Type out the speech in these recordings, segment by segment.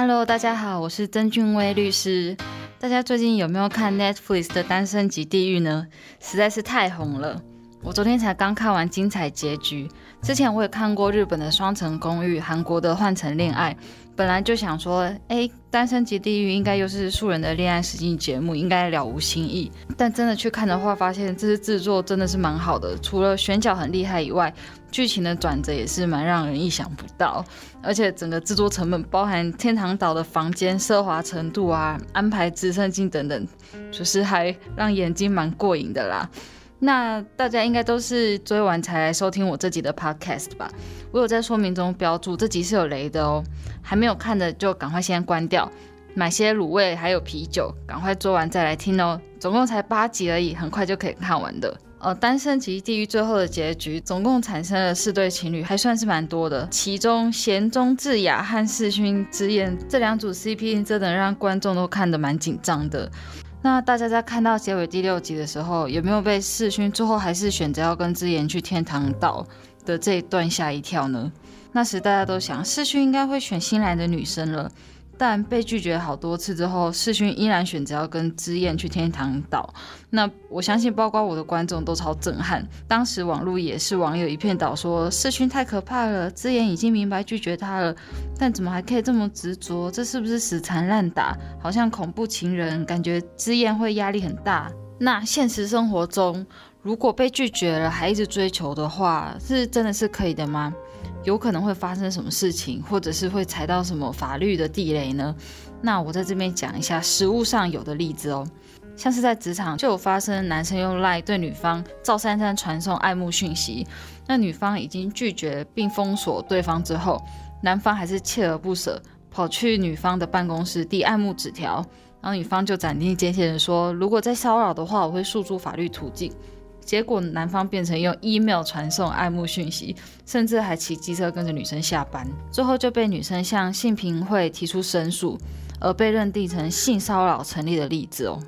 Hello，大家好，我是曾俊威律师。大家最近有没有看 Netflix 的《单身级地狱》呢？实在是太红了。我昨天才刚看完精彩结局。之前我也看过日本的《双层公寓》，韩国的《换乘恋爱》。本来就想说，哎，《单身级地狱》应该又是素人的恋爱实境节目，应该了无新意。但真的去看的话，发现这次制作真的是蛮好的。除了选角很厉害以外，剧情的转折也是蛮让人意想不到。而且整个制作成本，包含天堂岛的房间奢华程度啊，安排直升机等等，就是还让眼睛蛮过瘾的啦。那大家应该都是追完才来收听我这集的 podcast 吧？我有在说明中标注这集是有雷的哦，还没有看的就赶快先关掉，买些卤味还有啤酒，赶快做完再来听哦。总共才八集而已，很快就可以看完的。呃，单身级地狱最后的结局，总共产生了四对情侣，还算是蛮多的。其中贤中智雅和世勋之燕这两组 CP，真的让观众都看得蛮紧张的。那大家在看到结尾第六集的时候，有没有被世勋最后还是选择要跟之言去天堂岛的这一段吓一跳呢？那时大家都想世勋应该会选新来的女生了。但被拒绝好多次之后，世勋依然选择要跟之燕去天堂岛。那我相信，包括我的观众都超震撼。当时网络也是网友一片倒说，世勋太可怕了，之燕已经明白拒绝他了，但怎么还可以这么执着？这是不是死缠烂打？好像恐怖情人，感觉之燕会压力很大。那现实生活中，如果被拒绝了还一直追求的话，是真的是可以的吗？有可能会发生什么事情，或者是会踩到什么法律的地雷呢？那我在这边讲一下实物上有的例子哦，像是在职场就有发生男生用赖对女方赵珊珊传送爱慕讯息，那女方已经拒绝并封锁对方之后，男方还是锲而不舍跑去女方的办公室递爱慕纸条，然后女方就斩钉截铁的说，如果再骚扰的话，我会诉诸法律途径。结果男方变成用 email 传送爱慕讯息，甚至还骑机车跟着女生下班，最后就被女生向性平会提出申诉，而被认定成性骚扰成立的例子哦。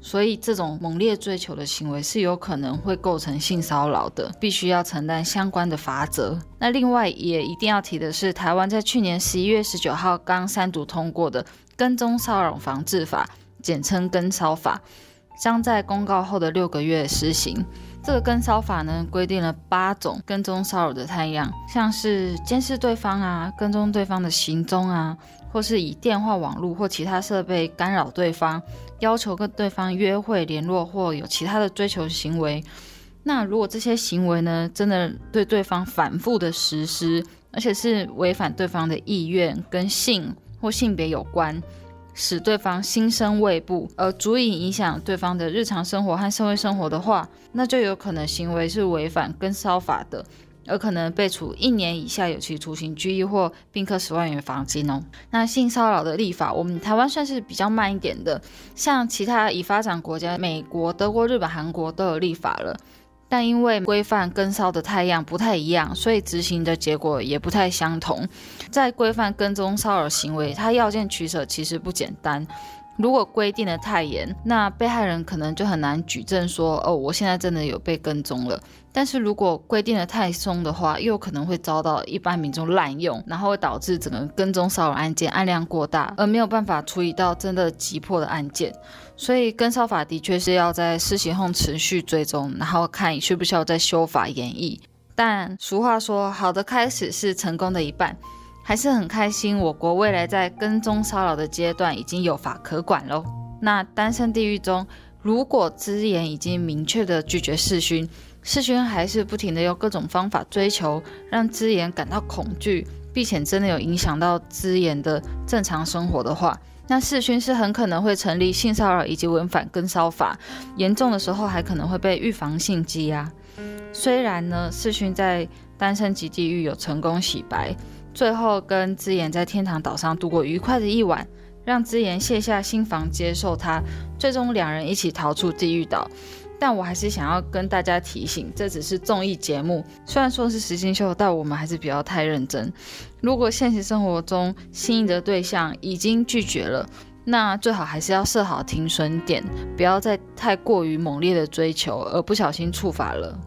所以这种猛烈追求的行为是有可能会构成性骚扰的，必须要承担相关的罚则。那另外也一定要提的是，台湾在去年十一月十九号刚三读通过的跟踪骚扰防治法，简称跟骚法。将在公告后的六个月施行。这个跟骚法呢，规定了八种跟踪骚扰的太阳，像是监视对方啊，跟踪对方的行踪啊，或是以电话、网络或其他设备干扰对方，要求跟对方约会、联络或有其他的追求行为。那如果这些行为呢，真的对对方反复的实施，而且是违反对方的意愿，跟性或性别有关。使对方心生畏怖，而足以影响对方的日常生活和社会生活的话，那就有可能行为是违反跟骚法的，而可能被处一年以下有期徒刑、拘役或并科十万元罚金哦。那性骚扰的立法，我们台湾算是比较慢一点的，像其他已发展国家，美国、德国、日本、韩国都有立法了。但因为规范跟骚的太阳不太一样，所以执行的结果也不太相同。在规范跟踪骚扰行为，它要件取舍其实不简单。如果规定的太严，那被害人可能就很难举证说，哦，我现在真的有被跟踪了。但是如果规定的太松的话，又可能会遭到一般民众滥用，然后会导致整个跟踪骚扰案件案量过大，而没有办法处理到真的急迫的案件。所以跟骚法的确是要在施行后持续追踪，然后看需不需要再修法演绎。但俗话说，好的开始是成功的一半。还是很开心，我国未来在跟踪骚扰的阶段已经有法可管喽。那单身地狱中，如果资言已经明确的拒绝世勋，世勋还是不停的用各种方法追求，让资言感到恐惧，并且真的有影响到资言的正常生活的话，那世勋是很可能会成立性骚扰以及违反跟骚法，严重的时候还可能会被预防性羁押。虽然呢，世勋在单身及地狱有成功洗白。最后跟之言在天堂岛上度过愉快的一晚，让之言卸下心防接受他，最终两人一起逃出地狱岛。但我还是想要跟大家提醒，这只是综艺节目，虽然说是实境秀，但我们还是不要太认真。如果现实生活中心仪的对象已经拒绝了，那最好还是要设好停损点，不要再太过于猛烈的追求，而不小心触法了。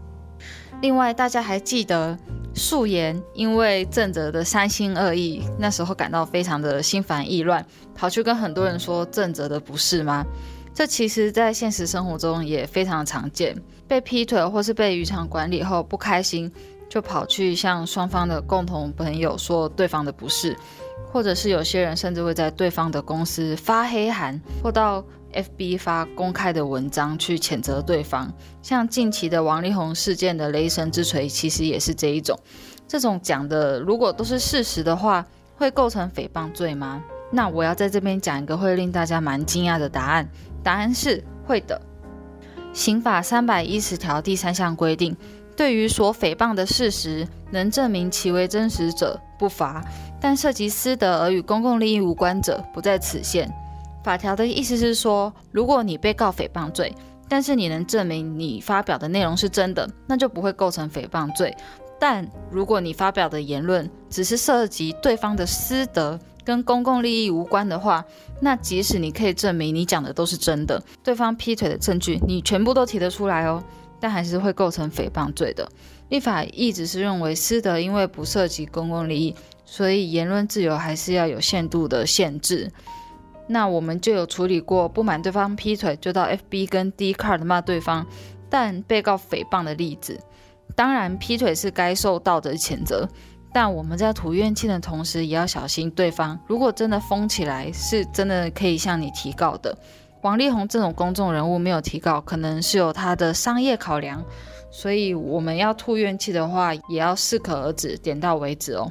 另外，大家还记得素颜因为正则的三心二意，那时候感到非常的心烦意乱，跑去跟很多人说正则的不是吗？这其实，在现实生活中也非常常见。被劈腿或是被渔场管理后不开心，就跑去向双方的共同朋友说对方的不是，或者是有些人甚至会在对方的公司发黑函，或到 FB 发公开的文章去谴责对方。像近期的王力宏事件的雷神之锤，其实也是这一种。这种讲的如果都是事实的话，会构成诽谤罪吗？那我要在这边讲一个会令大家蛮惊讶的答案。答案是会的。刑法三百一十条第三项规定，对于所诽谤的事实能证明其为真实者，不罚；但涉及私德而与公共利益无关者，不在此限。法条的意思是说，如果你被告诽谤罪，但是你能证明你发表的内容是真的，那就不会构成诽谤罪。但如果你发表的言论只是涉及对方的私德，跟公共利益无关的话，那即使你可以证明你讲的都是真的，对方劈腿的证据你全部都提得出来哦，但还是会构成诽谤罪的。立法一直是认为私德因为不涉及公共利益，所以言论自由还是要有限度的限制。那我们就有处理过不满对方劈腿就到 FB 跟 D card 骂对方，但被告诽谤的例子。当然，劈腿是该受道德谴责。但我们在吐怨气的同时，也要小心对方。如果真的封起来，是真的可以向你提告的。王力宏这种公众人物没有提告，可能是有他的商业考量。所以我们要吐怨气的话，也要适可而止，点到为止哦。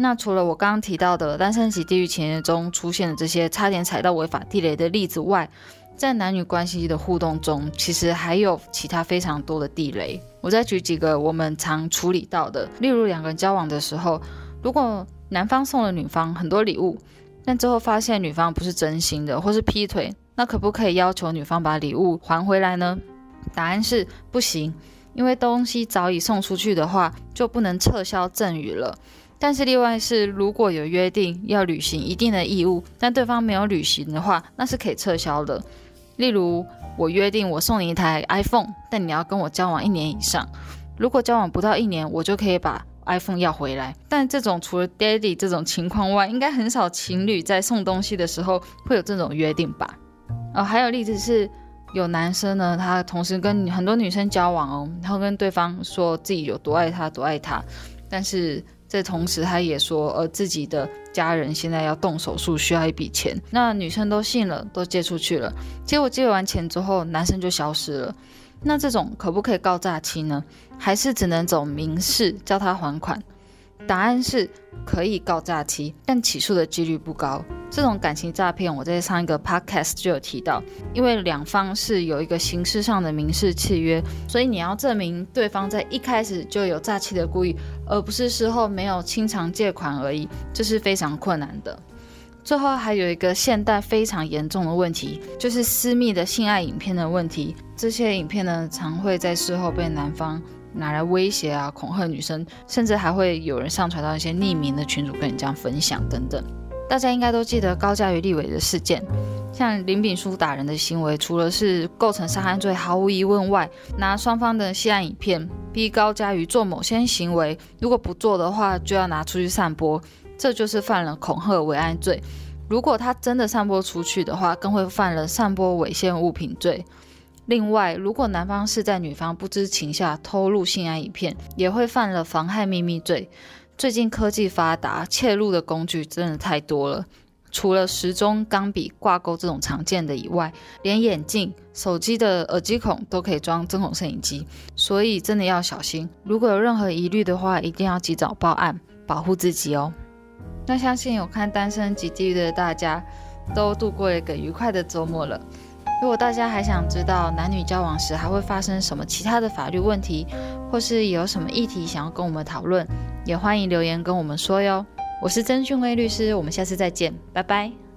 那除了我刚刚提到的单身级地狱情节中出现的这些差点踩到违法地雷的例子外，在男女关系的互动中，其实还有其他非常多的地雷。我再举几个我们常处理到的，例如两个人交往的时候，如果男方送了女方很多礼物，但最后发现女方不是真心的，或是劈腿，那可不可以要求女方把礼物还回来呢？答案是不行，因为东西早已送出去的话，就不能撤销赠与了。但是例外是，如果有约定要履行一定的义务，但对方没有履行的话，那是可以撤销的。例如。我约定我送你一台 iPhone，但你要跟我交往一年以上。如果交往不到一年，我就可以把 iPhone 要回来。但这种除了 Daddy 这种情况外，应该很少情侣在送东西的时候会有这种约定吧？哦，还有例子是有男生呢，他同时跟很多女生交往哦，然后跟对方说自己有多爱他，多爱他，但是。这同时，他也说，呃，自己的家人现在要动手术，需要一笔钱。那女生都信了，都借出去了。结果借完钱之后，男生就消失了。那这种可不可以告诈欺呢？还是只能走民事，叫他还款？答案是可以告诈欺，但起诉的几率不高。这种感情诈骗，我在上一个 podcast 就有提到，因为两方是有一个形式上的民事契约，所以你要证明对方在一开始就有诈欺的故意，而不是事后没有清偿借款而已，这是非常困难的。最后还有一个现代非常严重的问题，就是私密的性爱影片的问题。这些影片呢，常会在事后被男方拿来威胁啊、恐吓女生，甚至还会有人上传到一些匿名的群组跟你这样分享等等。大家应该都记得高嘉瑜立委的事件，像林炳书打人的行为，除了是构成杀害罪，毫无疑问外，拿双方的戏案影片逼高嘉瑜做某些行为，如果不做的话，就要拿出去散播，这就是犯了恐吓危害罪。如果他真的散播出去的话，更会犯了散播猥亵物品罪。另外，如果男方是在女方不知情下偷录性爱影片，也会犯了妨害秘密罪。最近科技发达，窃录的工具真的太多了。除了时钟、钢笔、挂钩这种常见的以外，连眼镜、手机的耳机孔都可以装针孔摄影机，所以真的要小心。如果有任何疑虑的话，一定要及早报案，保护自己哦。那相信有看《单身即地狱》的大家，都度过一个愉快的周末了。如果大家还想知道男女交往时还会发生什么其他的法律问题，或是有什么议题想要跟我们讨论，也欢迎留言跟我们说哟。我是曾俊威律师，我们下次再见，拜拜。